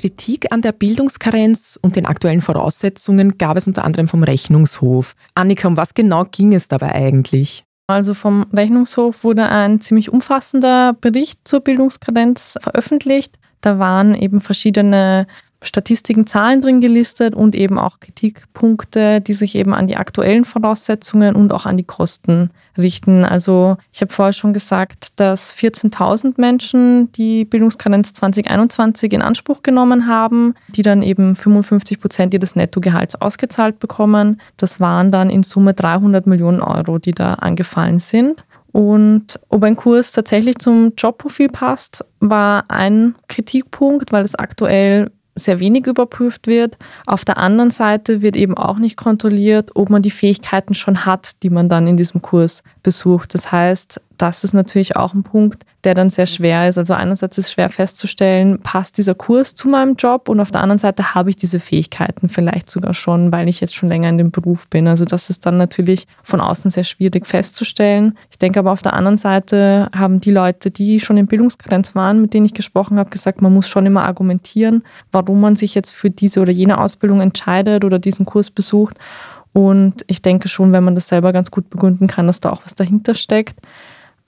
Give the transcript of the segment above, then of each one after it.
Kritik an der Bildungskarenz und den aktuellen Voraussetzungen gab es unter anderem vom Rechnungshof. Annika, um was genau ging es dabei eigentlich? Also vom Rechnungshof wurde ein ziemlich umfassender Bericht zur Bildungskarenz veröffentlicht. Da waren eben verschiedene Statistiken, Zahlen drin gelistet und eben auch Kritikpunkte, die sich eben an die aktuellen Voraussetzungen und auch an die Kosten richten. Also ich habe vorher schon gesagt, dass 14.000 Menschen die Bildungskarenz 2021 in Anspruch genommen haben, die dann eben 55 Prozent ihres Nettogehalts ausgezahlt bekommen. Das waren dann in Summe 300 Millionen Euro, die da angefallen sind. Und ob ein Kurs tatsächlich zum Jobprofil passt, war ein Kritikpunkt, weil es aktuell sehr wenig überprüft wird. Auf der anderen Seite wird eben auch nicht kontrolliert, ob man die Fähigkeiten schon hat, die man dann in diesem Kurs besucht. Das heißt, das ist natürlich auch ein Punkt, der dann sehr schwer ist. Also einerseits ist es schwer festzustellen, passt dieser Kurs zu meinem Job und auf der anderen Seite habe ich diese Fähigkeiten vielleicht sogar schon, weil ich jetzt schon länger in dem Beruf bin. Also das ist dann natürlich von außen sehr schwierig festzustellen. Ich denke aber auf der anderen Seite haben die Leute, die schon in Bildungsgrenz waren, mit denen ich gesprochen habe, gesagt, man muss schon immer argumentieren, warum man sich jetzt für diese oder jene Ausbildung entscheidet oder diesen Kurs besucht. Und ich denke schon, wenn man das selber ganz gut begründen kann, dass da auch was dahinter steckt.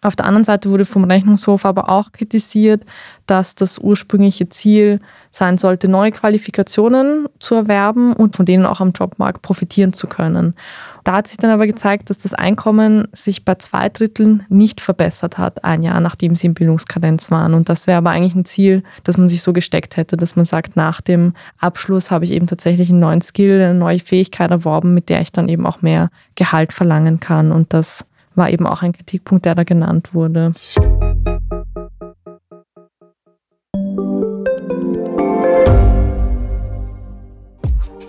Auf der anderen Seite wurde vom Rechnungshof aber auch kritisiert, dass das ursprüngliche Ziel sein sollte, neue Qualifikationen zu erwerben und von denen auch am Jobmarkt profitieren zu können. Da hat sich dann aber gezeigt, dass das Einkommen sich bei zwei Dritteln nicht verbessert hat, ein Jahr nachdem sie in Bildungskadenz waren. Und das wäre aber eigentlich ein Ziel, das man sich so gesteckt hätte, dass man sagt, nach dem Abschluss habe ich eben tatsächlich einen neuen Skill, eine neue Fähigkeit erworben, mit der ich dann eben auch mehr Gehalt verlangen kann. Und das war eben auch ein Kritikpunkt, der da genannt wurde.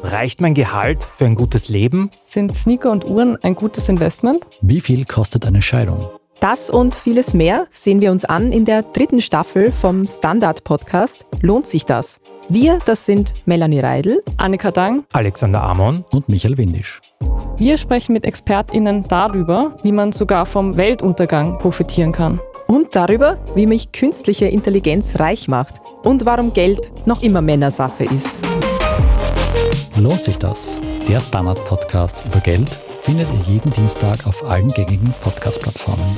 Reicht mein Gehalt für ein gutes Leben? Sind Sneaker und Uhren ein gutes Investment? Wie viel kostet eine Scheidung? Das und vieles mehr sehen wir uns an in der dritten Staffel vom Standard-Podcast Lohnt sich das? Wir, das sind Melanie Reidel, Annika Dang, Alexander Amon und Michael Windisch. Wir sprechen mit ExpertInnen darüber, wie man sogar vom Weltuntergang profitieren kann. Und darüber, wie mich künstliche Intelligenz reich macht und warum Geld noch immer Männersache ist. Lohnt sich das? Der Standard-Podcast über Geld findet ihr jeden Dienstag auf allen gängigen Podcast-Plattformen.